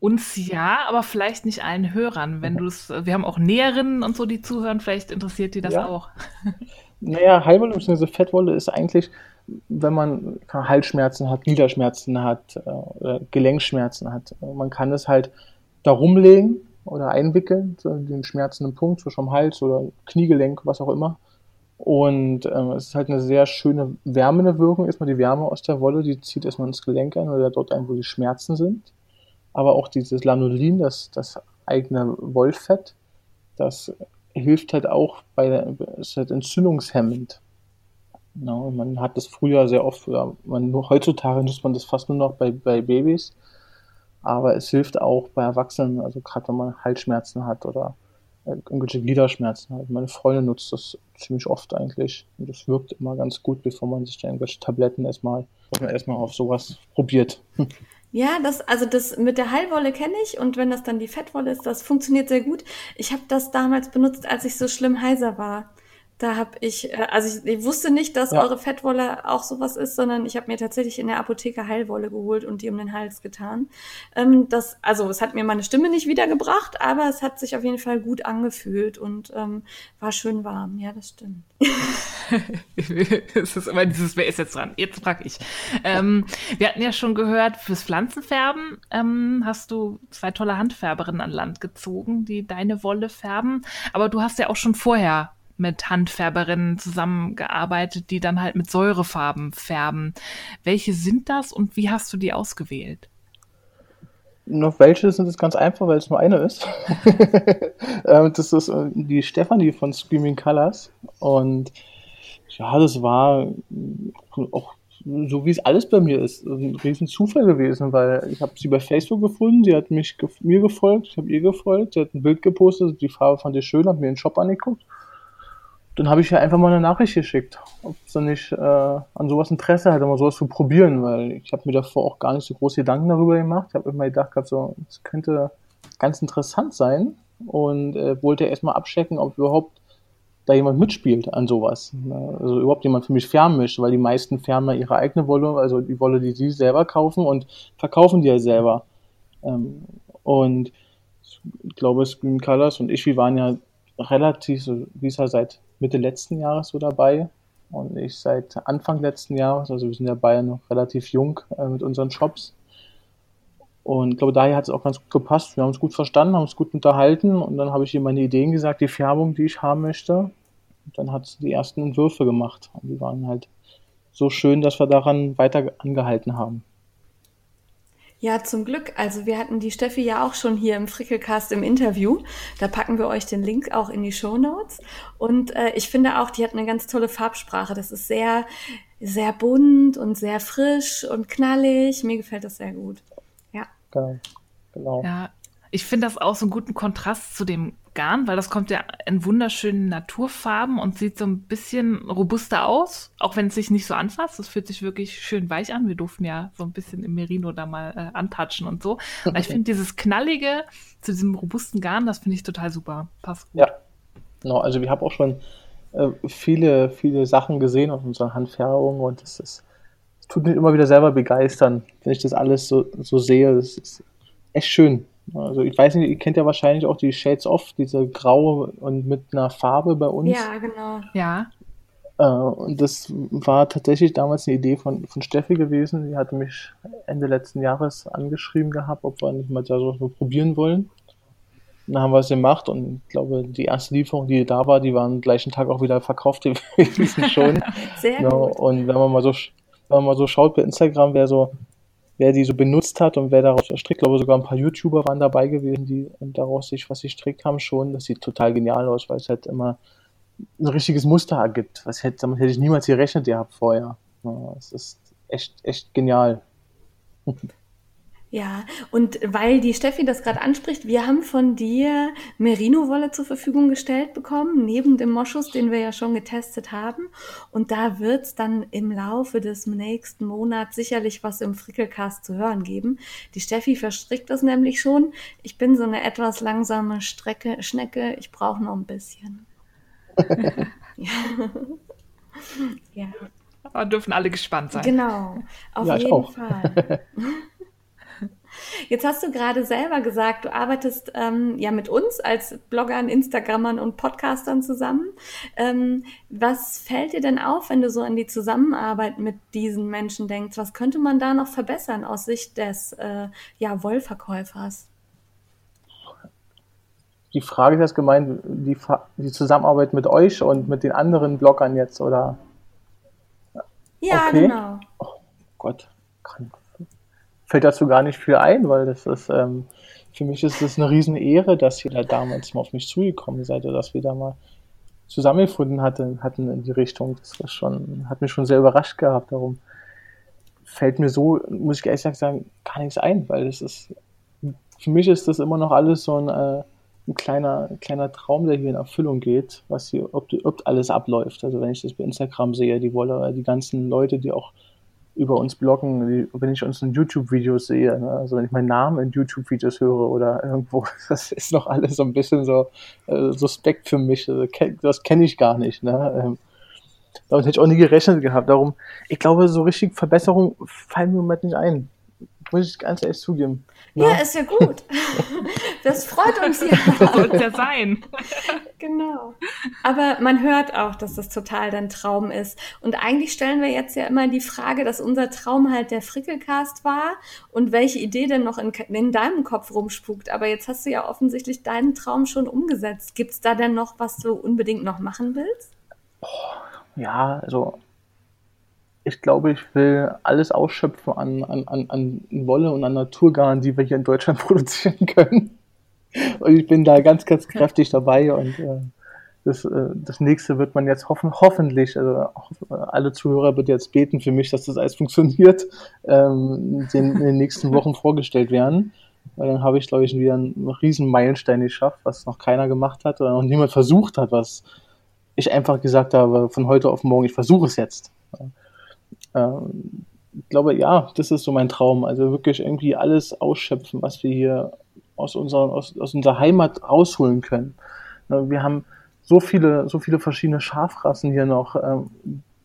uns ja, aber vielleicht nicht allen Hörern. Wenn du es, wir haben auch Näherinnen und so, die zuhören, vielleicht interessiert die das ja. auch. *laughs* Naja, Heilwolle bzw. Fettwolle ist eigentlich, wenn man Halsschmerzen hat, Gliederschmerzen hat, äh, Gelenkschmerzen hat. Man kann es halt da rumlegen oder einwickeln, so den schmerzenden Punkt zwischen dem Hals oder Kniegelenk, was auch immer. Und ähm, es ist halt eine sehr schöne wärmende Wirkung. Erstmal die Wärme aus der Wolle, die zieht erstmal ins Gelenk ein oder dort ein, wo die Schmerzen sind. Aber auch dieses Lanolin, das, das eigene Wollfett, das hilft halt auch bei der, ist halt entzündungshemmend. Ja, man hat das früher sehr oft, oder man, heutzutage nutzt man das fast nur noch bei, bei Babys aber es hilft auch bei Erwachsenen, also gerade wenn man Halsschmerzen hat oder äh, irgendwelche Gliederschmerzen hat. Meine Freundin nutzt das ziemlich oft eigentlich und das wirkt immer ganz gut, bevor man sich da irgendwelche Tabletten erstmal, erstmal auf sowas probiert. *laughs* Ja, das, also das mit der Heilwolle kenne ich und wenn das dann die Fettwolle ist, das funktioniert sehr gut. Ich habe das damals benutzt, als ich so schlimm heiser war. Da habe ich, äh, also ich, ich, wusste nicht, dass ja. eure Fettwolle auch sowas ist, sondern ich habe mir tatsächlich in der Apotheke Heilwolle geholt und die um den Hals getan. Ähm, das, also es hat mir meine Stimme nicht wiedergebracht, aber es hat sich auf jeden Fall gut angefühlt und ähm, war schön warm. Ja, das stimmt. es *laughs* ist immer dieses, wer ist jetzt dran? Jetzt frag ich. Ähm, wir hatten ja schon gehört, fürs Pflanzenfärben ähm, hast du zwei tolle Handfärberinnen an Land gezogen, die deine Wolle färben. Aber du hast ja auch schon vorher mit Handfärberinnen zusammengearbeitet, die dann halt mit Säurefarben färben. Welche sind das und wie hast du die ausgewählt? noch welche sind es ganz einfach, weil es nur eine ist. *laughs* Ähm, das ist äh, die Stefanie von Screaming Colors. Und ja, das war auch so wie es alles bei mir ist, ein riesen Zufall gewesen, weil ich habe sie bei Facebook gefunden, sie hat mich mir gefolgt, ich habe ihr gefolgt, sie hat ein Bild gepostet, die Farbe fand ich schön, habe mir den Shop angeguckt. Dann habe ich ihr einfach mal eine Nachricht geschickt, ob sie nicht äh, an sowas Interesse hat, mal sowas zu probieren, weil ich habe mir davor auch gar nicht so große Gedanken darüber gemacht. Ich habe immer gedacht, so, das könnte ganz interessant sein und äh, wollte erstmal abchecken, ob überhaupt da jemand mitspielt an sowas. Ne? Also überhaupt jemand für mich färben möchte, weil die meisten färben ihre eigene Wolle, also die Wolle, die sie selber kaufen und verkaufen die ja selber. Ähm, und ich glaube, Screen Colors und ich, wir waren ja relativ, so wie es ja seit Mitte letzten Jahres so dabei und ich seit Anfang letzten Jahres, also wir sind ja beide noch relativ jung äh, mit unseren Shops. Und ich glaube, daher hat es auch ganz gut gepasst. Wir haben uns gut verstanden, haben uns gut unterhalten und dann habe ich ihr meine Ideen gesagt, die Färbung, die ich haben möchte. Und dann hat sie die ersten Entwürfe gemacht. Und die waren halt so schön, dass wir daran weiter angehalten haben. Ja, zum Glück. Also wir hatten die Steffi ja auch schon hier im Frickelcast im Interview. Da packen wir euch den Link auch in die Show Notes. Und äh, ich finde auch, die hat eine ganz tolle Farbsprache. Das ist sehr, sehr bunt und sehr frisch und knallig. Mir gefällt das sehr gut. Ja. Genau. genau. Ja, ich finde das auch so einen guten Kontrast zu dem Garn, weil das kommt ja in wunderschönen Naturfarben und sieht so ein bisschen robuster aus, auch wenn es sich nicht so anfasst. Das fühlt sich wirklich schön weich an. Wir durften ja so ein bisschen im Merino da mal äh, antatschen und so. Aber ich finde dieses knallige zu diesem robusten Garn, das finde ich total super. Passt gut. Ja, genau. Also wir haben auch schon äh, viele, viele Sachen gesehen aus unserer Handfärbung und das ist, das tut mich immer wieder selber begeistern, wenn ich das alles so, so sehe. Das ist echt schön. Also ich weiß nicht, ihr kennt ja wahrscheinlich auch die Shades Off, diese graue und mit einer Farbe bei uns. Ja, genau. Ja. Äh, und das war tatsächlich damals eine Idee von, von Steffi gewesen. Die hatte mich Ende letzten Jahres angeschrieben gehabt, ob wir nicht mal da so probieren wollen. Und dann haben wir es gemacht und ich glaube, die erste Lieferung, die da war, die war am gleichen Tag auch wieder verkauft *laughs* gewesen schon. Sehr genau. gut. Und wenn man mal so, wenn man mal so schaut bei Instagram, wer so wer die so benutzt hat und wer daraus strickt. Ich glaube, sogar ein paar YouTuber waren dabei gewesen, die daraus sich was sie strickt haben schon. Das sieht total genial aus, weil es halt immer ein richtiges Muster ergibt. Was hätte, damit hätte ich niemals gerechnet gehabt vorher. Es ist echt, echt genial. *laughs* Ja, und weil die Steffi das gerade anspricht, wir haben von dir Merino-Wolle zur Verfügung gestellt bekommen, neben dem Moschus, den wir ja schon getestet haben. Und da wird es dann im Laufe des nächsten Monats sicherlich was im Frickelcast zu hören geben. Die Steffi verstrickt das nämlich schon. Ich bin so eine etwas langsame Strecke, Schnecke. Ich brauche noch ein bisschen. *laughs* ja. ja. Aber dürfen alle gespannt sein. Genau, auf ja, jeden Fall. *laughs* Jetzt hast du gerade selber gesagt, du arbeitest ähm, ja mit uns als Bloggern, Instagrammern und Podcastern zusammen. Ähm, was fällt dir denn auf, wenn du so an die Zusammenarbeit mit diesen Menschen denkst? Was könnte man da noch verbessern aus Sicht des äh, ja, Wollverkäufers? Die Frage ist jetzt gemeint, die, die Zusammenarbeit mit euch und mit den anderen Bloggern jetzt, oder? Ja, okay. genau. Oh Gott, kann, fällt dazu gar nicht viel ein, weil das ist, ähm, für mich ist es eine riesen Ehre, dass ihr da damals mal auf mich zugekommen seid oder dass wir da mal zusammengefunden hatten, hatten in die Richtung. Das war schon, hat mich schon sehr überrascht gehabt. Darum fällt mir so, muss ich ehrlich sagen, gar nichts ein, weil das ist, für mich ist das immer noch alles so ein, äh, ein kleiner, kleiner Traum, der hier in Erfüllung geht, was hier, ob, ob alles abläuft. Also wenn ich das bei Instagram sehe, die Wolle, die ganzen Leute, die auch über uns bloggen, wenn ich uns in YouTube-Videos sehe, ne? also wenn ich meinen Namen in YouTube-Videos höre oder irgendwo, *laughs* das ist noch alles so ein bisschen so äh, suspekt für mich. Also, das kenne ich gar nicht. Ne? Ähm, damit hätte ich auch nie gerechnet gehabt. Darum, ich glaube, so richtig Verbesserungen fallen mir im Moment nicht ein. Muss ich ganz ehrlich zugeben. Ja, ja ist ja gut. *laughs* Das freut uns ja. Das soll ja sein. Genau. Aber man hört auch, dass das total dein Traum ist. Und eigentlich stellen wir jetzt ja immer die Frage, dass unser Traum halt der Frickelcast war und welche Idee denn noch in, in deinem Kopf rumspukt. Aber jetzt hast du ja offensichtlich deinen Traum schon umgesetzt. Gibt es da denn noch, was du unbedingt noch machen willst? Oh, ja, also ich glaube, ich will alles ausschöpfen an, an, an, an Wolle und an Naturgarn, die wir hier in Deutschland *laughs* produzieren können. Und ich bin da ganz, ganz kräftig dabei und äh, das, äh, das nächste wird man jetzt hoffen, hoffentlich, also alle Zuhörer bitte jetzt beten für mich, dass das alles funktioniert, ähm, den, in den nächsten *laughs* Wochen vorgestellt werden. Weil dann habe ich, glaube ich, wieder einen riesen Meilenstein geschafft, was noch keiner gemacht hat oder noch niemand versucht hat, was ich einfach gesagt habe, von heute auf morgen, ich versuche es jetzt. Ähm, ich glaube, ja, das ist so mein Traum. Also wirklich irgendwie alles ausschöpfen, was wir hier aus unserer, aus, aus unserer Heimat rausholen können. Wir haben so viele, so viele verschiedene Schafrassen hier noch, ähm,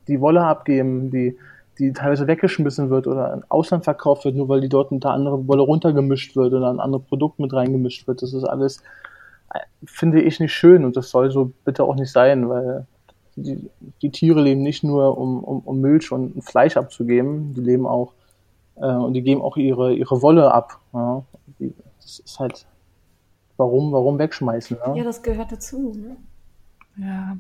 die Wolle abgeben, die, die teilweise weggeschmissen wird oder in Ausland verkauft wird, nur weil die dort unter andere Wolle runtergemischt wird oder ein anderes Produkt mit reingemischt wird. Das ist alles, äh, finde ich nicht schön und das soll so bitte auch nicht sein, weil die, die Tiere leben nicht nur, um, um, um Milch und Fleisch abzugeben, die leben auch äh, und die geben auch ihre, ihre Wolle ab. Ja. Die, das ist halt, warum, warum wegschmeißen? Ne? Ja, das gehört dazu. Ne? Ja,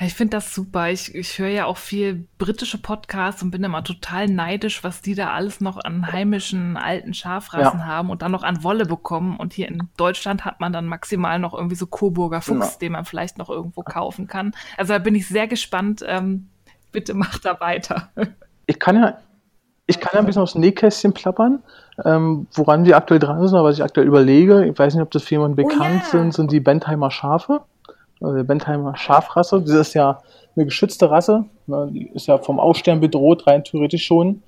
ich finde das super. Ich, ich höre ja auch viel britische Podcasts und bin immer total neidisch, was die da alles noch an heimischen alten Schafrassen ja. haben und dann noch an Wolle bekommen. Und hier in Deutschland hat man dann maximal noch irgendwie so Coburger Fuchs, genau. den man vielleicht noch irgendwo kaufen kann. Also da bin ich sehr gespannt. Ähm, bitte macht da weiter. Ich kann ja, ich kann ja ein bisschen aufs Nähkästchen plappern, ähm, woran wir aktuell dran sind, aber was ich aktuell überlege. Ich weiß nicht, ob das für jemanden bekannt oh, yeah. sind, sind die Bentheimer Schafe also der Bentheimer Schafrasse. Das ist ja eine geschützte Rasse. Ne? Die ist ja vom Aussterben bedroht, rein theoretisch schon.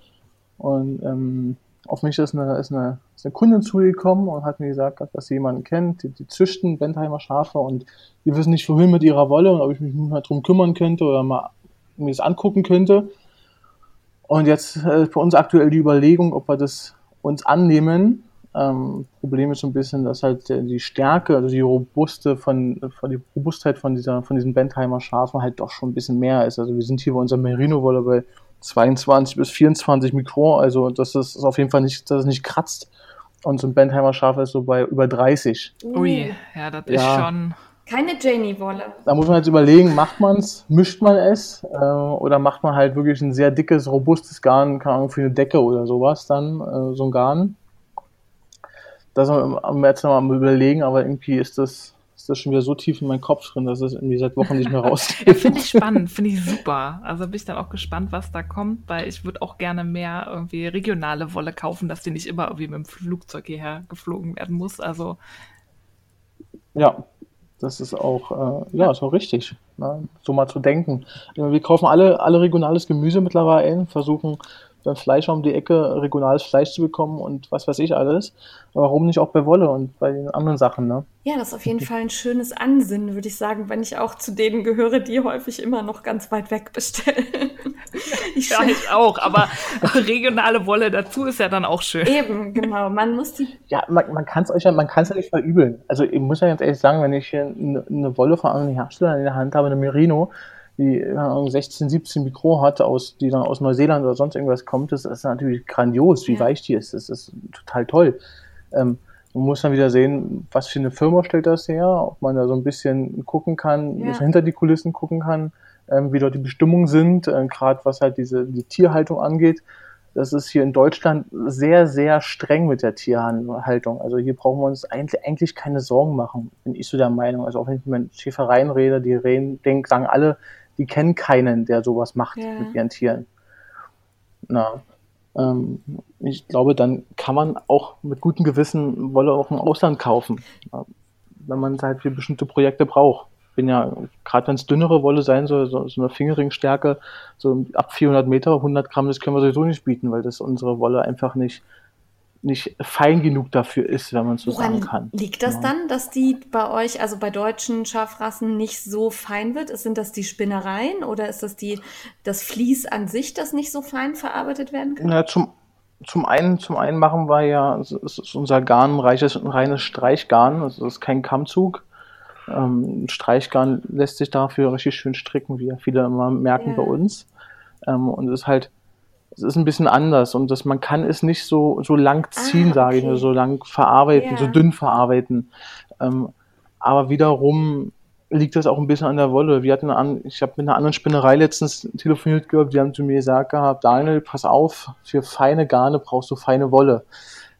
Und ähm, auf mich ist eine, ist, eine, ist eine Kundin zugekommen und hat mir gesagt, dass sie jemanden kennt, die, die züchten Bentheimer Schafe und die wissen nicht, wohin mit ihrer Wolle und ob ich mich mal drum kümmern könnte oder mal mir das angucken könnte. Und jetzt äh, für uns aktuell die Überlegung, ob wir das uns annehmen ähm, Problem ist so ein bisschen, dass halt die Stärke, also die Robuste von, von die Robustheit von dieser, von diesen Bentheimer Schafen halt doch schon ein bisschen mehr ist. Also wir sind hier bei unserer Merino-Wolle bei 22 bis 24 Mikron, also das ist, ist auf jeden Fall nicht, dass es nicht kratzt. Und so ein Bentheimer Schaf ist so bei über 30. Ui, ja, das ja. ist schon. Keine Janie-Wolle. Da muss man jetzt überlegen, macht man es, mischt man es äh, oder macht man halt wirklich ein sehr dickes, robustes Garn, keine Ahnung, für eine Decke oder sowas dann, äh, so ein Garn da sind wir jetzt noch mal überlegen, aber irgendwie ist das, ist das schon wieder so tief in meinen Kopf drin, dass es irgendwie seit Wochen nicht mehr rausgeht. *laughs* ja, finde ich spannend, finde ich super. Also bin ich dann auch gespannt, was da kommt, weil ich würde auch gerne mehr irgendwie regionale Wolle kaufen, dass die nicht immer irgendwie mit dem Flugzeug hierher geflogen werden muss. Also ja, das ist auch, äh, ja, ist auch richtig, ne? so mal zu denken. Wir kaufen alle, alle regionales Gemüse mittlerweile, versuchen beim Fleischer um die Ecke regionales Fleisch zu bekommen und was weiß ich alles. warum nicht auch bei Wolle und bei den anderen Sachen, ne? Ja, das ist auf jeden Fall ein schönes Ansinnen, würde ich sagen, wenn ich auch zu denen gehöre, die häufig immer noch ganz weit weg bestellen. *laughs* Ich ja, ich auch, aber *laughs* regionale Wolle dazu ist ja dann auch schön. Eben, genau. Man muss die. Ja, man, man kann es euch ja, man kann es ja nicht verübeln. Also ich muss ja ganz ehrlich sagen, wenn ich hier eine, eine Wolle von einem Hersteller in der Hand habe, eine Merino, die 16, 17 Mikro hat, aus, die dann aus Neuseeland oder sonst irgendwas kommt, das ist natürlich grandios, wie ja. weich die ist. Das ist total toll. Ähm, man muss dann wieder sehen, was für eine Firma stellt das her, ob man da so ein bisschen gucken kann, ja. hinter die Kulissen gucken kann, ähm, wie dort die Bestimmungen sind, äh, gerade was halt diese die Tierhaltung angeht. Das ist hier in Deutschland sehr, sehr streng mit der Tierhaltung. Also hier brauchen wir uns eigentlich, eigentlich keine Sorgen machen, bin ich so der Meinung. Also auch wenn ich mit Schäfereien rede, die reden, denken, sagen alle, die kennen keinen, der sowas macht ja. mit ihren Tieren. Na, ähm, ich glaube, dann kann man auch mit gutem Gewissen Wolle auch im Ausland kaufen, wenn man es halt für bestimmte Projekte braucht. Ich bin ja, gerade wenn es dünnere Wolle sein soll, so, so eine Fingerringstärke, so ab 400 Meter, 100 Gramm, das können wir sowieso nicht bieten, weil das unsere Wolle einfach nicht nicht fein genug dafür ist, wenn man es so Woran sagen kann. Liegt das ja. dann, dass die bei euch, also bei deutschen Schafrassen, nicht so fein wird? Sind das die Spinnereien oder ist das die, das Vlies an sich, das nicht so fein verarbeitet werden kann? Ja, zum, zum einen, zum einen machen wir ja, es ist unser Garn ein reiches, ein reines Streichgarn, also es ist kein Kammzug. Ähm, Streichgarn lässt sich dafür richtig schön stricken, wie ja viele immer merken ja. bei uns. Ähm, und es ist halt es ist ein bisschen anders und das, man kann es nicht so, so lang ziehen, ah, sage ich, so lang verarbeiten, yeah. so dünn verarbeiten. Ähm, aber wiederum liegt das auch ein bisschen an der Wolle. Wir hatten an, ich habe mit einer anderen Spinnerei letztens telefoniert gehabt, die haben zu mir gesagt gehabt, Daniel, pass auf, für feine Garne brauchst du feine Wolle.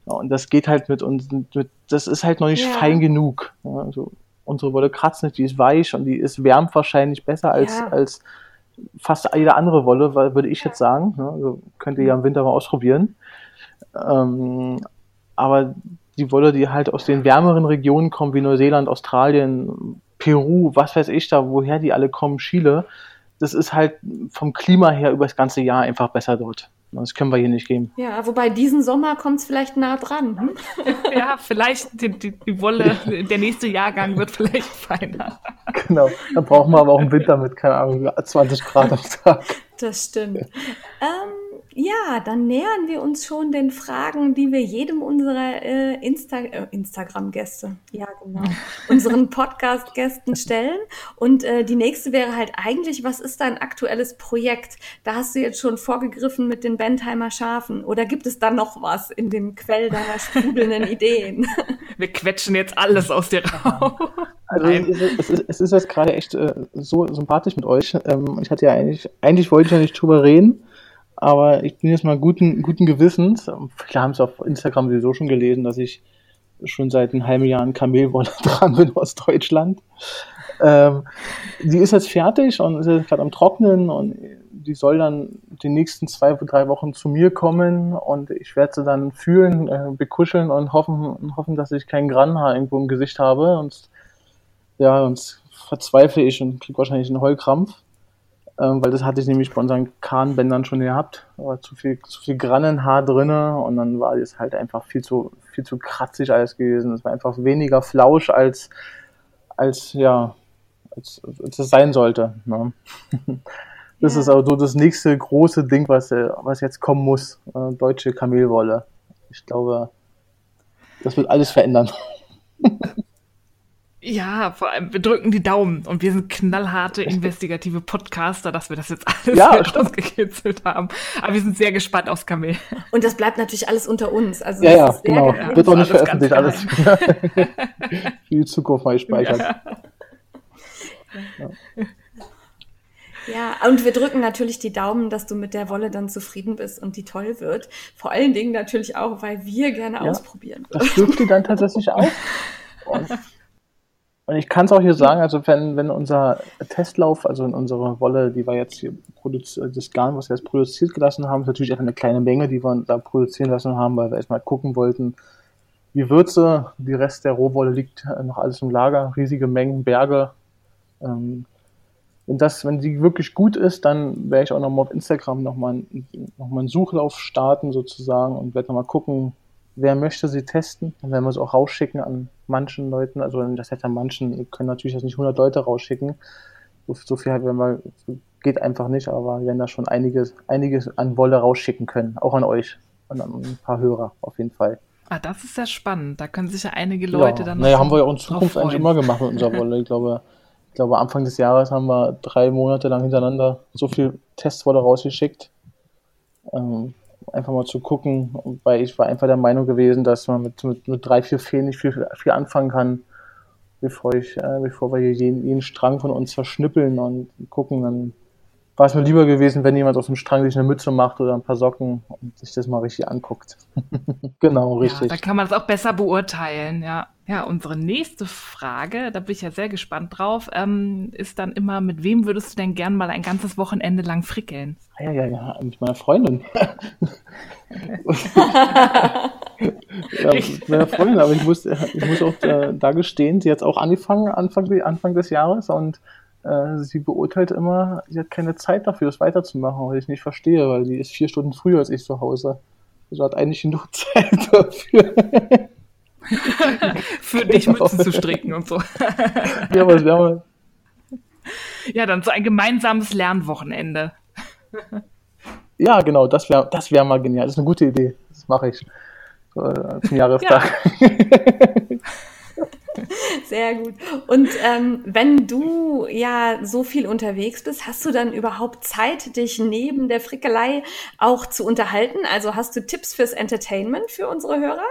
Ja, und das geht halt mit uns, mit, das ist halt noch nicht ja. fein genug. Ja, also unsere Wolle kratzt nicht, die ist weich und die ist wärmt wahrscheinlich besser als, ja. als fast jede andere Wolle, würde ich jetzt sagen. Also könnt ihr ja im Winter mal ausprobieren. Ähm, aber die Wolle, die halt aus den wärmeren Regionen kommt, wie Neuseeland, Australien, Peru, was weiß ich da, woher die alle kommen, Chile, das ist halt vom Klima her über das ganze Jahr einfach besser dort. Das können wir hier nicht geben. Ja, wobei diesen Sommer kommt es vielleicht nah dran. Hm? *laughs* ja, vielleicht die, die, die, Wolle, der nächste Jahrgang wird vielleicht feiner. Genau, dann brauchen wir aber auch einen Winter mit, keine Ahnung, 20 Grad am Tag. Das stimmt. Ähm, ja, dann nähern wir uns schon den Fragen, die wir jedem unserer äh, Insta äh, Instagram-Gäste, ja genau, *laughs* unseren Podcast-Gästen stellen. Und äh, die nächste wäre halt eigentlich, was ist dein aktuelles Projekt? Da hast du jetzt schon vorgegriffen mit den Bentheimer Schafen. Oder gibt es da noch was in dem Quell deiner sprudelnden *laughs* Ideen? Wir quetschen jetzt alles aus dir *laughs* raus. Also es ist, es ist jetzt gerade echt äh, so sympathisch mit euch. Ähm, ich hatte ja eigentlich, eigentlich wollte ich ja nicht drüber reden. Aber ich bin jetzt mal guten, guten Gewissens. Viele haben es auf Instagram sowieso schon gelesen, dass ich schon seit einem halben Jahr ein Kamelwolle *laughs* dran bin aus Deutschland. Ähm, die ist jetzt fertig und ist jetzt gerade am Trocknen und die soll dann die nächsten zwei, drei Wochen zu mir kommen und ich werde sie dann fühlen, äh, bekuscheln und hoffen, hoffen, dass ich kein Granhaar irgendwo im Gesicht habe. Und ja, sonst verzweifle ich und kriege wahrscheinlich einen Heulkrampf ähm, weil das hatte ich nämlich bei unseren Kahnbändern schon gehabt. Da war zu viel, zu viel Grannenhaar drinne und dann war das halt einfach viel zu, viel zu kratzig alles gewesen. Es war einfach weniger Flausch als, als, ja, als, als es sein sollte. Ne? *laughs* Das ja. ist auch so das nächste große Ding, was, äh, was jetzt kommen muss. Äh, deutsche Kamelwolle. Ich glaube, das wird alles verändern. *laughs* Ja, vor allem, wir drücken die Daumen und wir sind knallharte investigative Podcaster, dass wir das jetzt alles ja, rausgekitzelt haben. Aber wir sind sehr gespannt aufs Kamel. Und das bleibt natürlich alles unter uns. Also ja, ja, genau. Geheim. Wird auch nicht veröffentlicht, alles. *laughs* Für die Zukunft mal gespeichert. Ja. Ja. Ja, und wir drücken natürlich die Daumen, dass du mit der Wolle dann zufrieden bist und die toll wird. Vor allen Dingen natürlich auch, weil wir gerne ja, ausprobieren. Das dürft ihr dann tatsächlich auch. Und *laughs* und ich kann es auch hier sagen, also wenn, wenn unser Testlauf, also in unserer Wolle, die wir jetzt hier produziert, das Garn, was wir jetzt produziert gelassen haben, ist natürlich einfach eine kleine Menge, die wir da produzieren lassen haben, weil wir erstmal gucken wollten, wie Würze, die Rest der Rohwolle liegt noch alles im Lager, riesige Mengen, Berge. Ähm, wenn das, wenn die wirklich gut ist, dann werde ich auch nochmal auf Instagram nochmal noch mal einen Suchlauf starten sozusagen und werde nochmal gucken, wer möchte sie testen. Dann werden wir es auch rausschicken an manchen Leuten. Also das heißt an manchen, können natürlich jetzt nicht 100 Leute rausschicken. So, viel halt, wenn wir, geht einfach nicht, aber wir werden da schon einiges, einiges an Wolle rausschicken können. Auch an euch und an ein paar Hörer auf jeden Fall. Ah, das ist ja spannend. Da können sich ja einige Leute ja. dann. Naja, haben wir ja auch in Zukunft eigentlich immer gemacht mit unserer Wolle. Ich glaube, ich glaube, Anfang des Jahres haben wir drei Monate lang hintereinander so viel Testwolle rausgeschickt. Ähm, einfach mal zu gucken, weil ich war einfach der Meinung gewesen, dass man mit, mit, mit drei, vier Fehlen nicht viel, viel anfangen kann, bevor ich, äh, bevor wir hier jeden, jeden Strang von uns verschnippeln und gucken, dann war es mir lieber gewesen, wenn jemand aus dem Strang sich eine Mütze macht oder ein paar Socken und sich das mal richtig anguckt. *laughs* genau, richtig. Ja, da kann man das auch besser beurteilen, ja. Ja, unsere nächste Frage, da bin ich ja sehr gespannt drauf, ähm, ist dann immer, mit wem würdest du denn gern mal ein ganzes Wochenende lang frickeln? Ja, ja, ja, mit meiner Freundin. *laughs* ja, mit meiner Freundin, aber ich muss, ich muss auch da, da gestehen, sie hat auch angefangen Anfang, Anfang des Jahres und äh, sie beurteilt immer, sie hat keine Zeit dafür, das weiterzumachen, weil ich nicht verstehe, weil sie ist vier Stunden früher als ich zu Hause. Also hat eigentlich genug *laughs* Zeit dafür. *laughs* Für dich Mützen zu stricken und so. ja, aber wir haben ja, dann so ein gemeinsames Lernwochenende. ja, genau, das wäre das wär mal genial. Das ist eine gute Idee. Das mache ich äh, zum Jahrestag. Ja. *laughs* Sehr gut. Und ähm, wenn du ja so viel unterwegs bist, hast du dann überhaupt Zeit, dich neben der Frickelei auch zu unterhalten? Also hast du Tipps fürs Entertainment für unsere Hörer?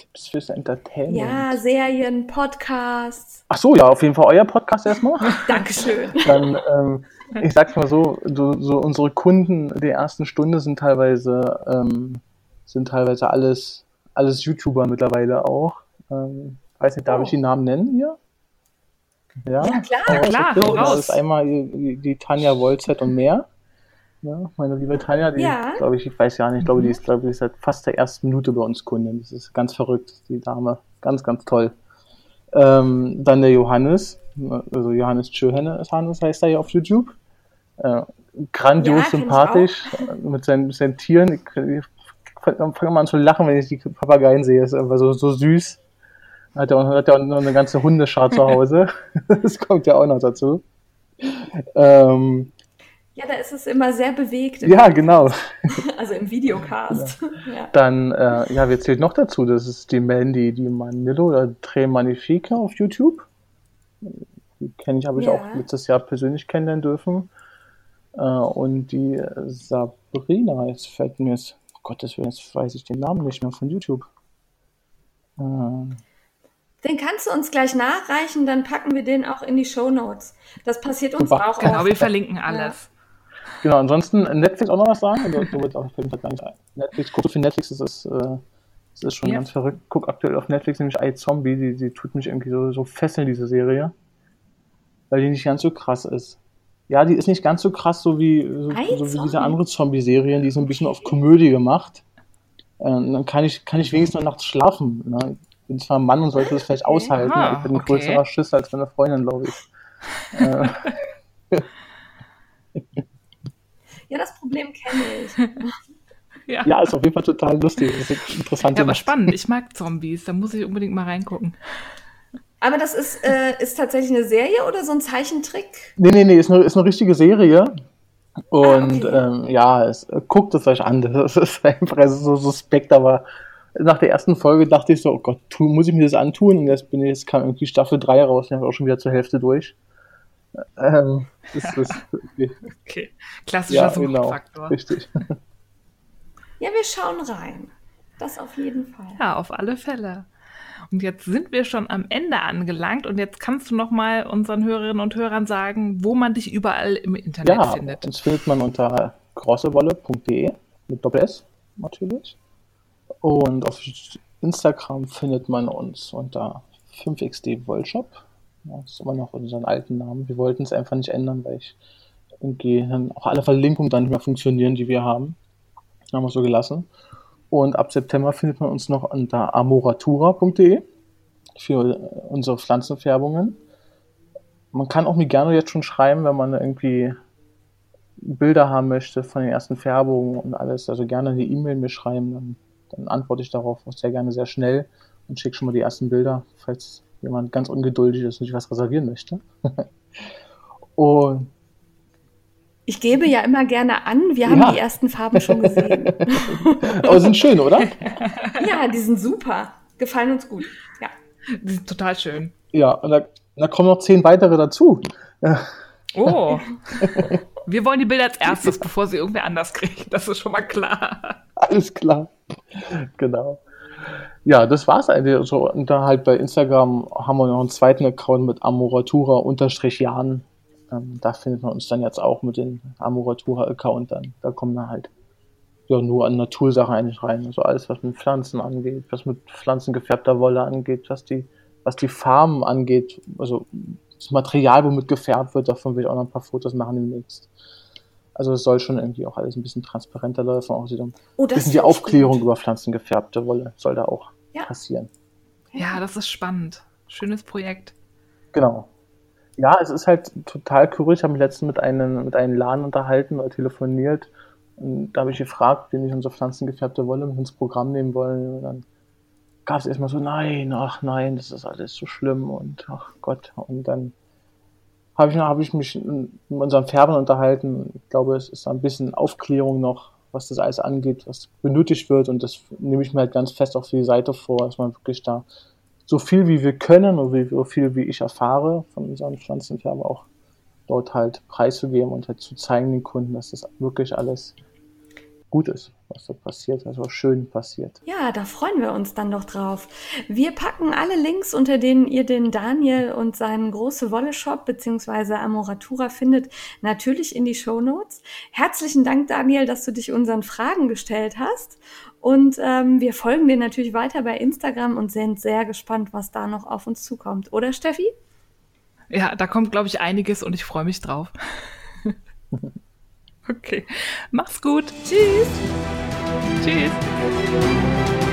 Tipps fürs Entertainment. Ja, Serien, Podcasts. Ach so, ja, auf jeden Fall euer Podcast erstmal. *laughs* Dankeschön. Dann, ähm, ich sag's mal so, so, so, unsere Kunden der ersten Stunde sind teilweise, ähm, sind teilweise alles, alles YouTuber mittlerweile auch. Ähm, weiß nicht, darf Oh. ich die Namen nennen hier? Ja, Ja, klar. Klar, hau Das raus. ist einmal die, die Tanja Wolzett und mehr. Ja, meine liebe Tanja, die, Ja. glaube ich, ich weiß ja nicht, ich glaube, die ist, glaube ich, seit fast der ersten Minute bei uns Kundin. Das ist ganz verrückt, die Dame. Ganz, ganz toll. Ähm, dann der Johannes, also Johannes Tschöhenne ist Hannes, heißt er ja auf YouTube. Äh, grandios Ja, sympathisch mit seinen, seinen Tieren. Ich, ich fange mal an zu lachen, wenn ich die Papageien sehe. Das ist einfach so, so süß. Hat er auch, hat er auch noch eine ganze Hundeschar zu Hause. *laughs* das kommt ja auch noch dazu. Ähm, Ja, da ist es immer sehr bewegt. ja, genau. *laughs* Also im Videocast. Ja. Dann, äh, ja, wer zählt noch dazu? Das ist die Mandy, die Manillo oder Tre Magnifique auf YouTube. Die kenne ich, habe ich Ja. auch letztes Jahr persönlich kennenlernen dürfen. Äh, und die Sabrina, jetzt fällt mir jetzt, Gottes Willen, jetzt weiß ich den Namen nicht mehr von YouTube. Äh, Den kannst du uns gleich nachreichen, dann packen wir den auch in die Show Notes. Das passiert uns Super. auch Genau, oft. wir verlinken alles. Genau, ansonsten Netflix auch noch was sagen? Also, auch fällt mir grad gar nicht. Netflix, guck für Netflix, das ist, äh, das ist schon Ja. ganz verrückt. Guck aktuell auf Netflix nämlich iZombie, die, die tut mich irgendwie so, so fesseln, diese Serie. Weil die nicht ganz so krass ist. Ja, die ist nicht ganz so krass, so wie, so, so wie diese andere Zombie-Serien, die ist so ein bisschen auf Komödie gemacht. Äh, dann kann ich, kann ich wenigstens noch nachts schlafen. Ne? Ich bin zwar ein Mann und sollte das vielleicht Okay. aushalten, Ah, aber ich bin ein okay. größerer Schiss als meine Freundin, glaube ich. *laughs* Äh, *laughs* *laughs* Ja, das Problem kenne ich. *laughs* Ja. ja, ist auf jeden Fall total lustig. Das ist interessant. Ja, aber spannend. Ich mag Zombies. Da muss ich unbedingt mal reingucken. Aber das ist, äh, ist tatsächlich eine Serie oder so ein Zeichentrick? Nee, nee, nee, ist eine, ist eine richtige Serie. Und Ah, okay. ähm, ja, es, guckt es euch an. *laughs* Das ist einfach so suspekt, aber nach der ersten Folge dachte ich so, oh Gott, tu, muss ich mir das antun? Und jetzt bin ich, jetzt kam irgendwie Staffel 3 raus und ich habe auch schon wieder zur Hälfte durch. Ähm, das ist *laughs* Okay. Klassischer ja, genau, richtig. Ja, wir schauen rein. Das auf jeden Fall. Ja, auf alle Fälle. Und jetzt sind wir schon am Ende angelangt und jetzt kannst du noch mal unseren Hörerinnen und Hörern sagen, wo man dich überall im Internet Ja, findet. uns findet man unter grossewolle.de mit Doppel S natürlich. Und auf Instagram findet man uns unter 5xd Wollshop. Ja, das ist immer noch unseren alten Namen. Wir wollten es einfach nicht ändern, weil ich irgendwie dann auch alle Verlinkungen dann nicht mehr funktionieren, die wir haben. Haben wir so gelassen. Und ab September findet man uns noch unter amoratura.de für unsere Pflanzenfärbungen. Man kann auch mir gerne jetzt schon schreiben, wenn man irgendwie Bilder haben möchte von den ersten Färbungen und alles. Also gerne eine E-Mail mir schreiben, dann, dann antworte ich darauf auch sehr gerne sehr schnell und schicke schon mal die ersten Bilder, falls jemand ganz ungeduldig ist und sich was reservieren möchte. *laughs* und Ich gebe ja immer gerne an, wir haben Ja. die ersten Farben schon gesehen. *laughs* aber sind schön, oder? *laughs* ja, die sind super. Gefallen uns gut. Ja. Die sind total schön. Ja, und da, da kommen noch zehn weitere dazu. Oh. Wir wollen die Bilder als erstes, bevor sie irgendwer anders kriegt. Das ist schon mal klar. Alles klar. Genau. Ja, das war's eigentlich. So, und da halt bei Instagram haben wir noch einen zweiten Account mit Amoratura-Jan. Ähm, da findet man uns dann jetzt auch mit dem Amoratura-Account dann. Da kommen dann halt ja nur an Natursachen eigentlich rein. Also alles, was mit Pflanzen angeht, was mit pflanzengefärbter Wolle angeht, was die, was die Farben angeht, also das Material, womit gefärbt wird, davon will ich auch noch ein paar Fotos machen demnächst. Also es soll schon irgendwie auch alles ein bisschen transparenter laufen, auch so Oh, ein bisschen die Aufklärung gut. über pflanzengefärbte Wolle soll da auch Ja. passieren. Ja, das ist spannend. Schönes Projekt. Genau. Ja, es ist halt total cool. Ich habe mich letztens mit einem, mit einem Laden unterhalten oder telefoniert. Und da habe ich gefragt, den ich unsere pflanzengefärbte Wolle mit ins Programm nehmen wollen. Und dann gab es erstmal so, nein, ach nein, das ist alles so schlimm und ach Gott. Und dann habe ich, hab ich mich mit unseren Färbern unterhalten. Ich glaube, es ist ein bisschen Aufklärung noch, was das alles angeht, was benötigt wird. Und das nehme ich mir halt ganz fest auf die Seite vor, dass man wirklich da so viel wie wir können und so viel wie ich erfahre von unseren Pflanzenfärber auch dort halt preiszugeben und halt zu zeigen den Kunden, dass das wirklich alles gut ist, was da passiert, also schön passiert. Ja, da freuen wir uns dann doch drauf. Wir packen alle Links, unter denen ihr den Daniel und seinen große Wolle Shop bzw. Amoratura findet, natürlich in die Show Notes. Herzlichen Dank, Daniel, dass du dich unseren Fragen gestellt hast. Und ähm, wir folgen dir natürlich weiter bei Instagram und sind sehr gespannt, was da noch auf uns zukommt. Oder Steffi? Ja, da kommt, glaube ich, einiges und ich freue mich drauf. *laughs* okay. Mach's gut. Tschüss. Tschüss.